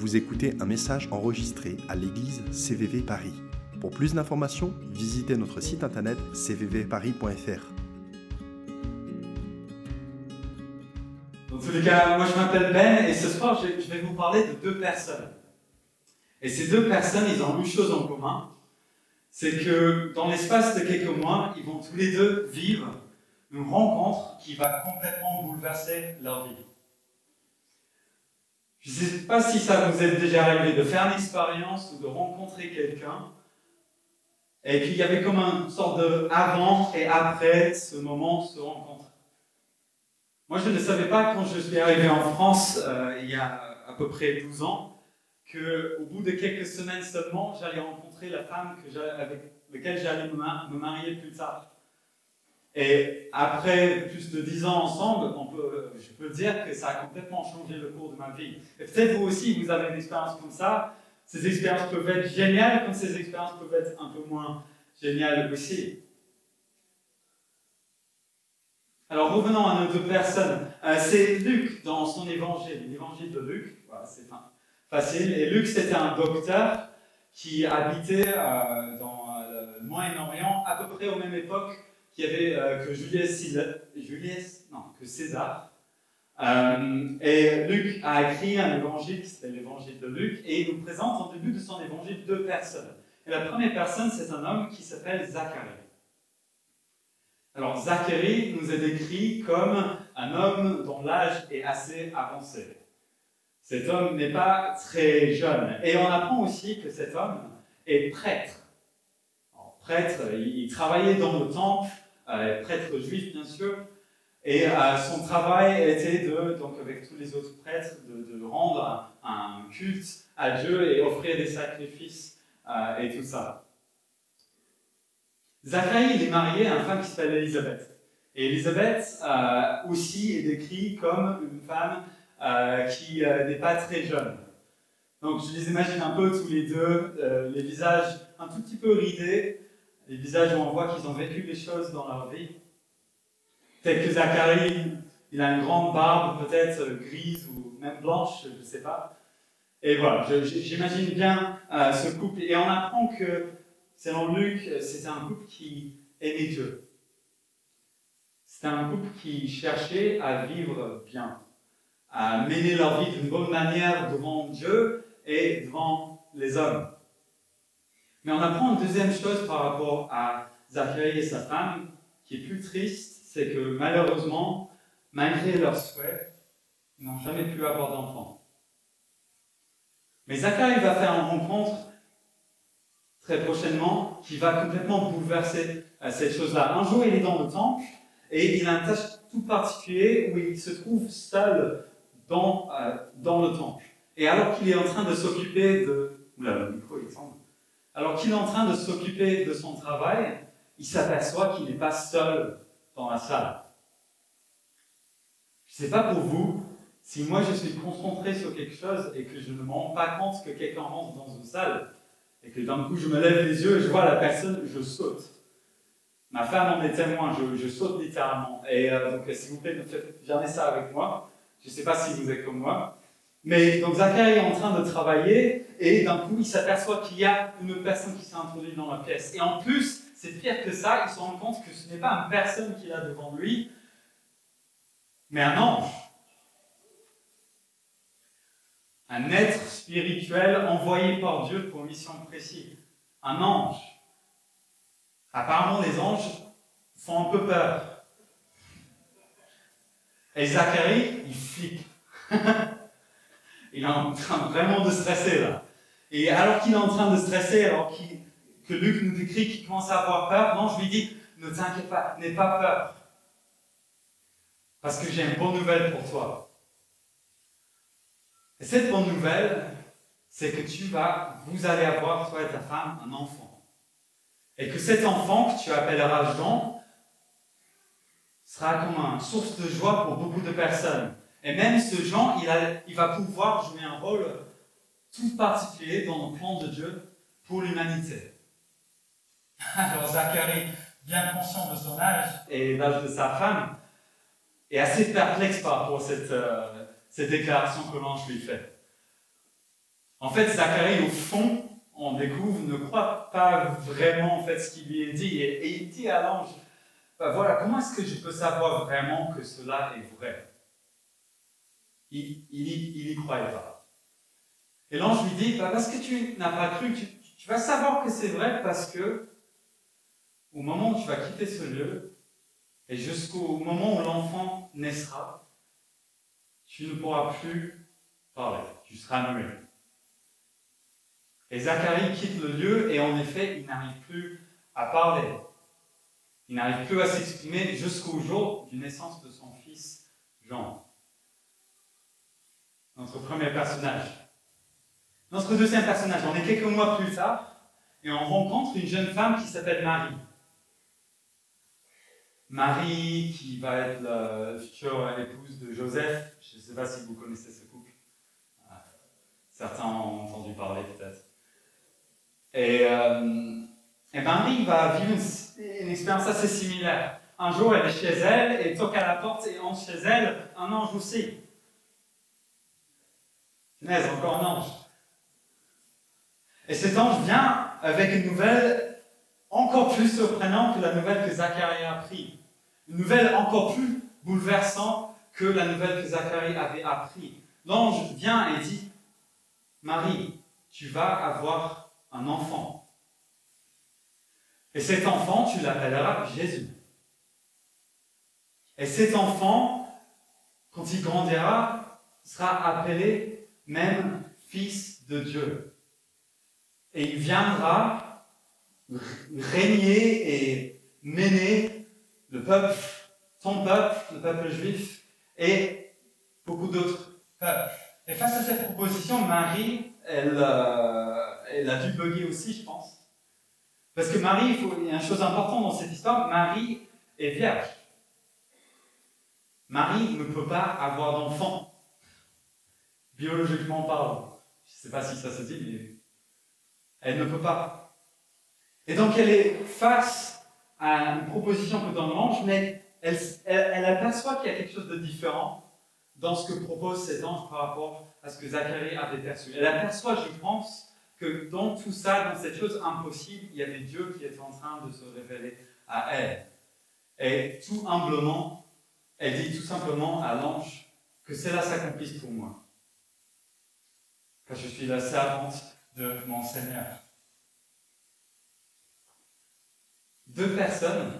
Vous écoutez un message enregistré à l'église CVV Paris. Pour plus d'informations, visitez notre site internet cvvparis.fr. Dans tous les cas, moi je m'appelle Ben et ce soir je vais vous parler de deux personnes. Et ces deux personnes, ils ont une chose en commun, c'est que dans l'espace de quelques mois, ils vont tous les deux vivre une rencontre qui va complètement bouleverser leur vie. Je ne sais pas si ça vous est déjà arrivé de faire une expérience ou de rencontrer quelqu'un et qu'il y avait comme une sorte de avant et après ce moment, se rencontre. Moi, je ne savais pas quand je suis arrivé en France euh, il y a à peu près 12 ans qu'au bout de quelques semaines seulement, j'allais rencontrer la femme avec laquelle j'allais me marier plus tard. Et après plus de 10 ans ensemble, peut, je peux dire que ça a complètement changé le cours de ma vie. Et peut-être vous aussi, vous avez une expérience comme ça. Ces expériences peuvent être géniales, comme ces expériences peuvent être un peu moins géniales aussi. Alors revenons à nos deux personnes. Euh, c'est Luc dans son évangile, l'évangile de Luc. Voilà, c'est fa- facile. Et Luc, c'était un docteur qui habitait euh, dans euh, le Moyen-Orient à peu près aux mêmes époques qu'il avait euh, que Julius, César- Julius- non, que César. Euh, et Luc a écrit un évangile qui s'appelle l'évangile de Luc et il nous présente en début de son évangile deux personnes. Et la première personne, c'est un homme qui s'appelle Zacharie. Alors Zacharie nous est décrit comme un homme dont l'âge est assez avancé. Cet homme n'est pas très jeune. Et on apprend aussi que cet homme est prêtre. Prêtre, il, il travaillait dans le temple, euh, prêtre juif bien sûr, et euh, son travail était de, donc avec tous les autres prêtres, de, rendre un, culte à Dieu et offrir des sacrifices euh, et tout ça. Zacharie, il est marié à une femme qui s'appelle Élisabeth. Et Élisabeth euh, aussi est décrite comme une femme qui n'est pas très jeune. Donc je les imagine un peu tous les deux, les visages un tout petit peu ridés, les visages où on voit qu'ils ont vécu les choses dans leur vie. Peut-être que Zacharie, il a une grande barbe, peut-être euh, grise ou même blanche, je ne sais pas. Et voilà, j'imagine bien euh, ce couple. Et on apprend que, selon Luc, euh, c'était un couple qui aimait Dieu. C'était un couple qui cherchait à vivre bien, à mener leur vie d'une bonne manière devant Dieu et devant les hommes. Mais on apprend une deuxième chose par rapport à Zacharie et sa femme, qui est plus triste, c'est que malheureusement, malgré leurs souhaits, ils n'ont jamais pu avoir d'enfants. Mais Zacharie va faire une rencontre très prochainement qui va complètement bouleverser euh, cette chose-là. Un jour, il est dans le temple et il a une tâche tout particulier où il se trouve seul dans, euh, dans le temple. Et alors qu'il est en train de s'occuper de... Oula, le micro, il semble. Alors qu'il est en train de s'occuper de son travail, il s'aperçoit qu'il n'est pas seul dans la salle. Je ne sais pas pour vous, si moi je suis concentré sur quelque chose et que je ne me rends pas compte que quelqu'un rentre dans une salle et que d'un coup je me lève les yeux et je vois la personne, je saute. Ma femme en est témoin, je, saute littéralement. Et euh, donc s'il vous plaît, ne faites jamais ça avec moi. Je ne sais pas si vous êtes comme moi. Mais donc Zacharie est en train de travailler et d'un coup il s'aperçoit qu'il y a une personne qui s'est introduite dans la pièce. Et en plus, c'est pire que ça, il se rend compte que ce n'est pas une personne qu'il a devant lui, mais un ange. Un être spirituel envoyé par Dieu pour une mission précise. Un ange. Apparemment, les anges font un peu peur. Et Zacharie, il flippe. il est en train vraiment de stresser là. Et alors qu'il est en train de stresser, alors que Luc nous décrit qu'il commence à avoir peur, non, je lui dis, ne t'inquiète pas, n'aie pas peur. Parce que j'ai une bonne nouvelle pour toi. Et cette bonne nouvelle, c'est que tu vas, vous allez avoir, toi et ta femme, un enfant. Et que cet enfant que tu appelleras Jean sera comme une source de joie pour beaucoup de personnes. Et même ce Jean, il, a- il va pouvoir jouer un rôle tout particulier dans le plan de Dieu pour l'humanité. Alors Zacharie, bien conscient de son âge et l'âge de sa femme, est assez perplexe par rapport à cette, euh, cette déclaration que l'ange lui fait. En fait, Zacharie, au fond, on découvre, ne croit pas vraiment en fait ce qu'il lui est dit. Et, il dit à l'ange, bah, voilà, comment est-ce que je peux savoir vraiment que cela est vrai? Il n'y croyait pas. Et l'ange lui dit, bah, parce que tu n'as pas cru, tu, tu vas savoir que c'est vrai parce que au moment où tu vas quitter ce lieu, et jusqu'au moment où l'enfant naissra, tu ne pourras plus parler, tu seras muet. Et Zacharie quitte le lieu et en effet, il n'arrive plus à parler. Il n'arrive plus à s'exprimer jusqu'au jour du naissance de son fils Jean. Notre premier personnage. Notre deuxième personnage, on est quelques mois plus tard et on rencontre une jeune femme qui s'appelle Marie. Marie, qui va être la future épouse de Joseph. Je ne sais pas si vous connaissez ce couple. Euh, certains ont entendu parler peut-être. Et, euh, et, Marie va vivre une, expérience assez similaire. Un jour, elle est chez elle et toque à la porte et entre chez elle un ange aussi. Punaise, encore un ange. Et cet ange vient avec une nouvelle encore plus surprenante que la nouvelle que Zacharie a appris. Une nouvelle encore plus bouleversante que la nouvelle que Zacharie avait appris. L'ange vient et dit, Marie, tu vas avoir un enfant. Et cet enfant, tu l'appelleras Jésus. Et cet enfant, quand il grandira, sera appelé même Fils de Dieu. Et il viendra régner et mener le peuple, ton peuple, le peuple juif, et beaucoup d'autres peuples. Et face à cette proposition, Marie, elle, euh, elle a dû bugger aussi, je pense. Parce que Marie, il y a une chose importante dans cette histoire, Marie est vierge. Marie ne peut pas avoir d'enfant, biologiquement parlant. Je ne sais pas si ça se dit, mais elle ne peut pas. Et donc elle est face à une proposition que donne l'ange, mais elle, elle, aperçoit qu'il y a quelque chose de différent dans ce que propose cet ange par rapport à ce que Zacharie avait perçu. Elle aperçoit, je pense, que dans tout ça, dans cette chose impossible, il y avait Dieu qui était en train de se révéler à elle. Et tout humblement, elle dit tout simplement à l'ange que cela s'accomplisse pour moi. Je suis la servante de mon Seigneur. Deux personnes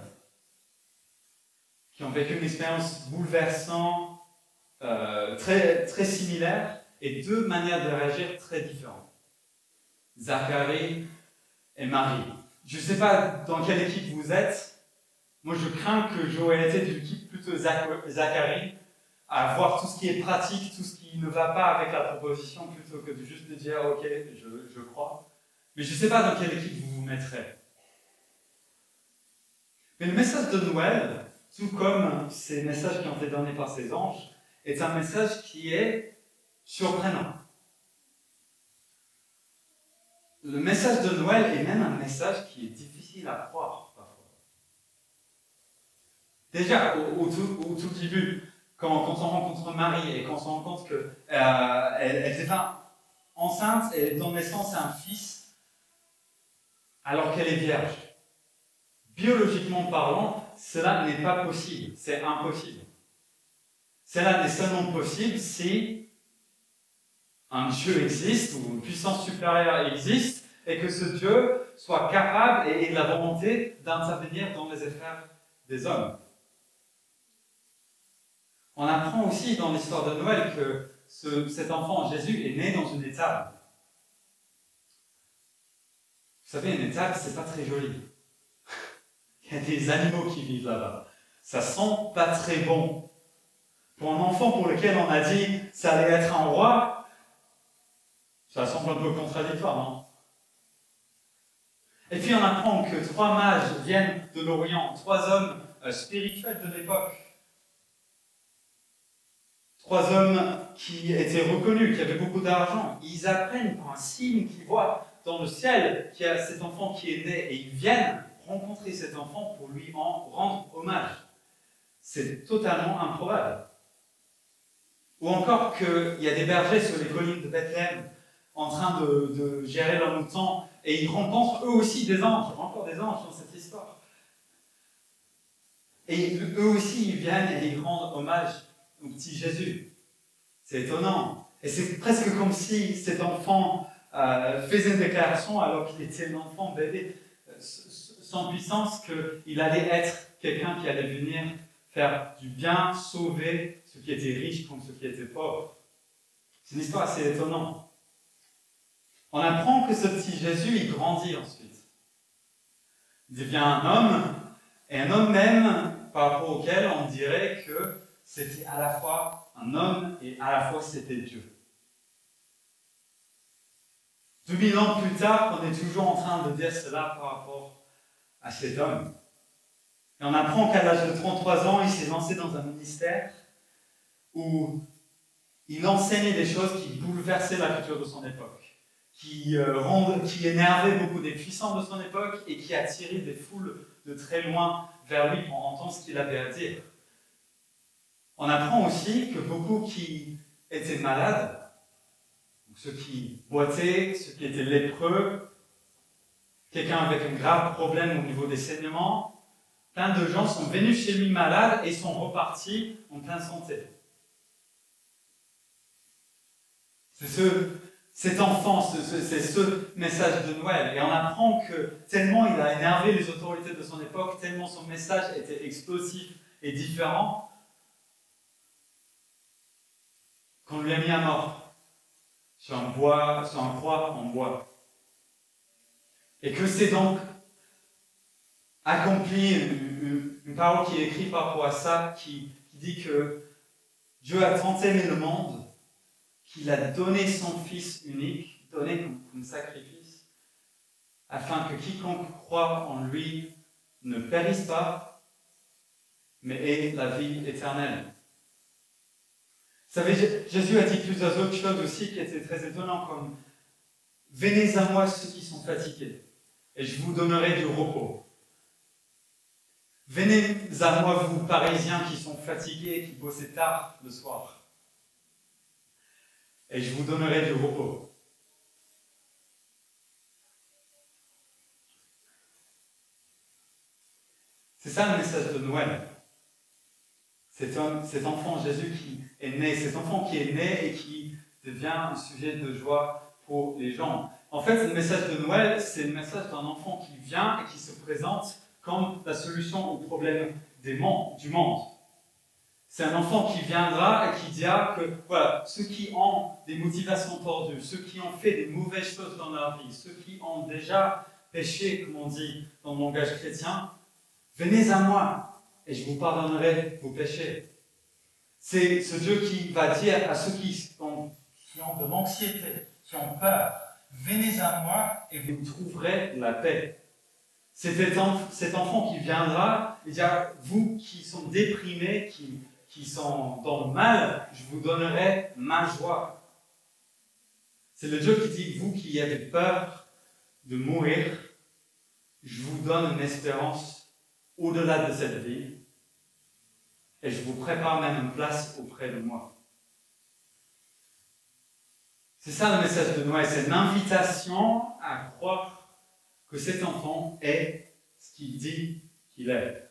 qui ont vécu une expérience bouleversante, euh, très, très similaire, et deux manières de réagir très différentes. Zacharie et Marie. Je ne sais pas dans quelle équipe vous êtes. Moi, je crains que j'aurais été d'une équipe plutôt Zacharie, à voir tout ce qui est pratique, tout ce qui ne va pas avec la proposition, plutôt que de juste de dire ok, je, je crois. Mais je ne sais pas dans quelle équipe vous vous mettrez. Mais le message de Noël, tout comme ces messages qui ont été donnés par ces anges, est un message qui est surprenant. Le message de Noël est même un message qui est difficile à croire parfois. Déjà, au, tout, début, quand, on rencontre Marie et qu'on se rend compte qu'elle euh, elle enceinte et donne naissance à un fils alors qu'elle est vierge. Biologiquement parlant, cela n'est pas possible, c'est impossible. Cela n'est seulement possible si un Dieu existe ou une puissance supérieure existe et que ce Dieu soit capable et ait la volonté d'intervenir dans les affaires des hommes. On apprend aussi dans l'histoire de Noël que cet enfant, Jésus, est né dans une étable. Vous savez, une étable, c'est pas très joli. Il y a des animaux qui vivent là-bas. Ça sent pas très bon. Pour un enfant pour lequel on a dit ça allait être un roi, ça semble un peu contradictoire, non? Et puis on apprend que trois mages viennent de l'Orient, trois hommes euh, spirituels de l'époque. Trois hommes qui étaient reconnus, qui avaient beaucoup d'argent. Ils apprennent par un signe qu'ils voient dans le ciel qu'il y a cet enfant qui est né et ils viennent rencontrer cet enfant pour lui en rendre hommage. C'est totalement improbable. Ou encore qu'il y a des bergers sur les collines de Bethléem en train de, gérer leur mouton et ils rencontrent eux aussi des anges, encore des anges dans cette histoire. Et eux aussi, ils viennent et ils rendent hommage au petit Jésus. C'est étonnant. Et c'est presque comme si cet enfant euh, faisait une déclaration alors qu'il était un enfant bébé, euh, sans puissance, qu'il allait être quelqu'un qui allait venir faire du bien, sauver ceux qui étaient riches contre ceux qui étaient pauvres. C'est une histoire assez étonnante. On apprend que ce petit Jésus, il grandit ensuite. Il devient un homme, et un homme même par rapport auquel on dirait que c'était à la fois un homme et à la fois c'était Dieu. 2000 ans plus tard, on est toujours en train de dire cela par rapport à cet homme. Et on apprend qu'à l'âge de 33 ans, il s'est lancé dans un ministère où il enseignait des choses qui bouleversaient la culture de son époque, qui, euh, qui énervaient beaucoup des puissants de son époque et qui attiraient des foules de très loin vers lui pour entendre ce qu'il avait à dire. On apprend aussi que beaucoup qui étaient malades, ceux qui boitaient, ceux qui étaient lépreux, quelqu'un avec un grave problème au niveau des saignements, plein de gens sont venus chez lui malades et sont repartis en pleine santé. C'est ce cet enfant, c'est ce message de Noël. Et on apprend que tellement il a énervé les autorités de son époque, tellement son message était explosif et différent, qu'on lui a mis à mort sur un bois, sur un croix en bois. Et que c'est donc accompli une, parole qui est écrite par rapport ça, qui, qui dit que Dieu a tant aimé le monde qu'il a donné son Fils unique, donné comme, sacrifice, afin que quiconque croit en lui ne périsse pas, mais ait la vie éternelle. Vous savez, Jésus a dit plusieurs autres choses aussi qui étaient très étonnantes, comme Venez à moi ceux qui sont fatigués, et je vous donnerai du repos. Venez à moi, vous Parisiens qui sont fatigués, qui bossez tard le soir et je vous donnerai du repos. C'est ça le message de Noël. C'est cet enfant Jésus qui est né, cet enfant qui est né et qui devient un sujet de joie pour les gens. En fait, le message de Noël, c'est le message d'un enfant qui vient et qui se présente comme la solution au problème du monde. C'est un enfant qui viendra et qui dira que voilà, ceux qui ont des motivations tordues, ceux qui ont fait des mauvaises choses dans leur vie, ceux qui ont déjà péché, comme on dit dans le langage chrétien, venez à moi et je vous pardonnerai vos péchés. C'est ce Dieu qui va dire à ceux qui ont, qui ont de l'anxiété, qui ont peur, venez à moi et vous trouverez la paix. C'est cet enfant qui viendra et dira, vous qui sont déprimés, qui qui sont dans le mal, je vous donnerai ma joie. C'est le Dieu qui dit, vous qui avez peur de mourir, je vous donne une espérance au-delà de cette vie et je vous prépare même une place auprès de moi. C'est ça le message de Noël, c'est une invitation à croire que cet enfant est ce qu'il dit qu'il est.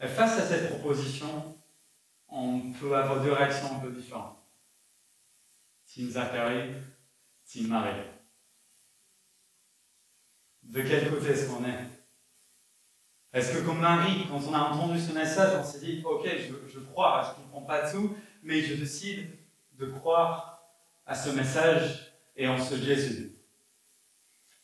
Face à cette proposition, on peut avoir deux réactions un peu différentes. Team Zachary, Team Marie. De quel côté est-ce qu'on est, Est-ce que comme Marie, quand on a entendu ce message, on s'est dit, ok, je, crois, je ne comprends pas tout, mais je décide de croire à ce message et en ce Jésus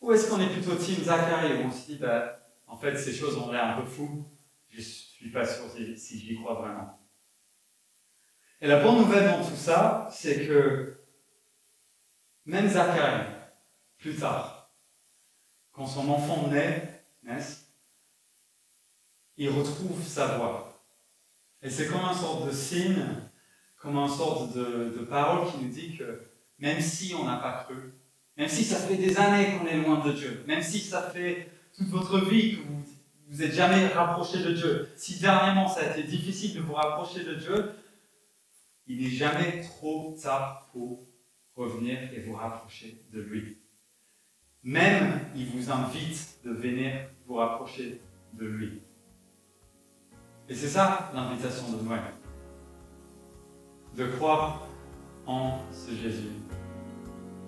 Ou est-ce qu'on est plutôt Team Zachary, où on se dit, bah, en fait, ces choses ont l'air un peu fous, je ne suis pas sûr si, j'y crois vraiment. Et la bonne nouvelle dans tout ça, c'est que même Zacharie, plus tard, quand son enfant naît, il retrouve sa voix. Et c'est comme un sorte de signe, comme une sorte de, de parole qui nous dit que même si on n'a pas cru, même si ça fait des années qu'on est loin de Dieu, même si ça fait toute votre vie que vous vous n'êtes jamais rapproché de Dieu, si dernièrement ça a été difficile de vous rapprocher de Dieu, il n'est jamais trop tard pour revenir et vous rapprocher de lui. Même, il vous invite de venir vous rapprocher de lui. Et c'est ça l'invitation de Noël. De croire en ce Jésus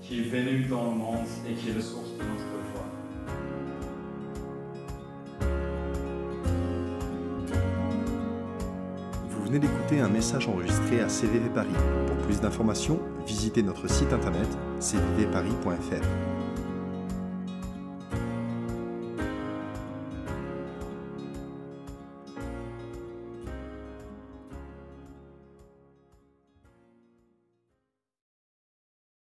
qui est venu dans le monde et qui est le source de notre foi. Vous venez d'écouter un message enregistré à CVV Paris. Pour plus d'informations, visitez notre site internet cvvparis.fr.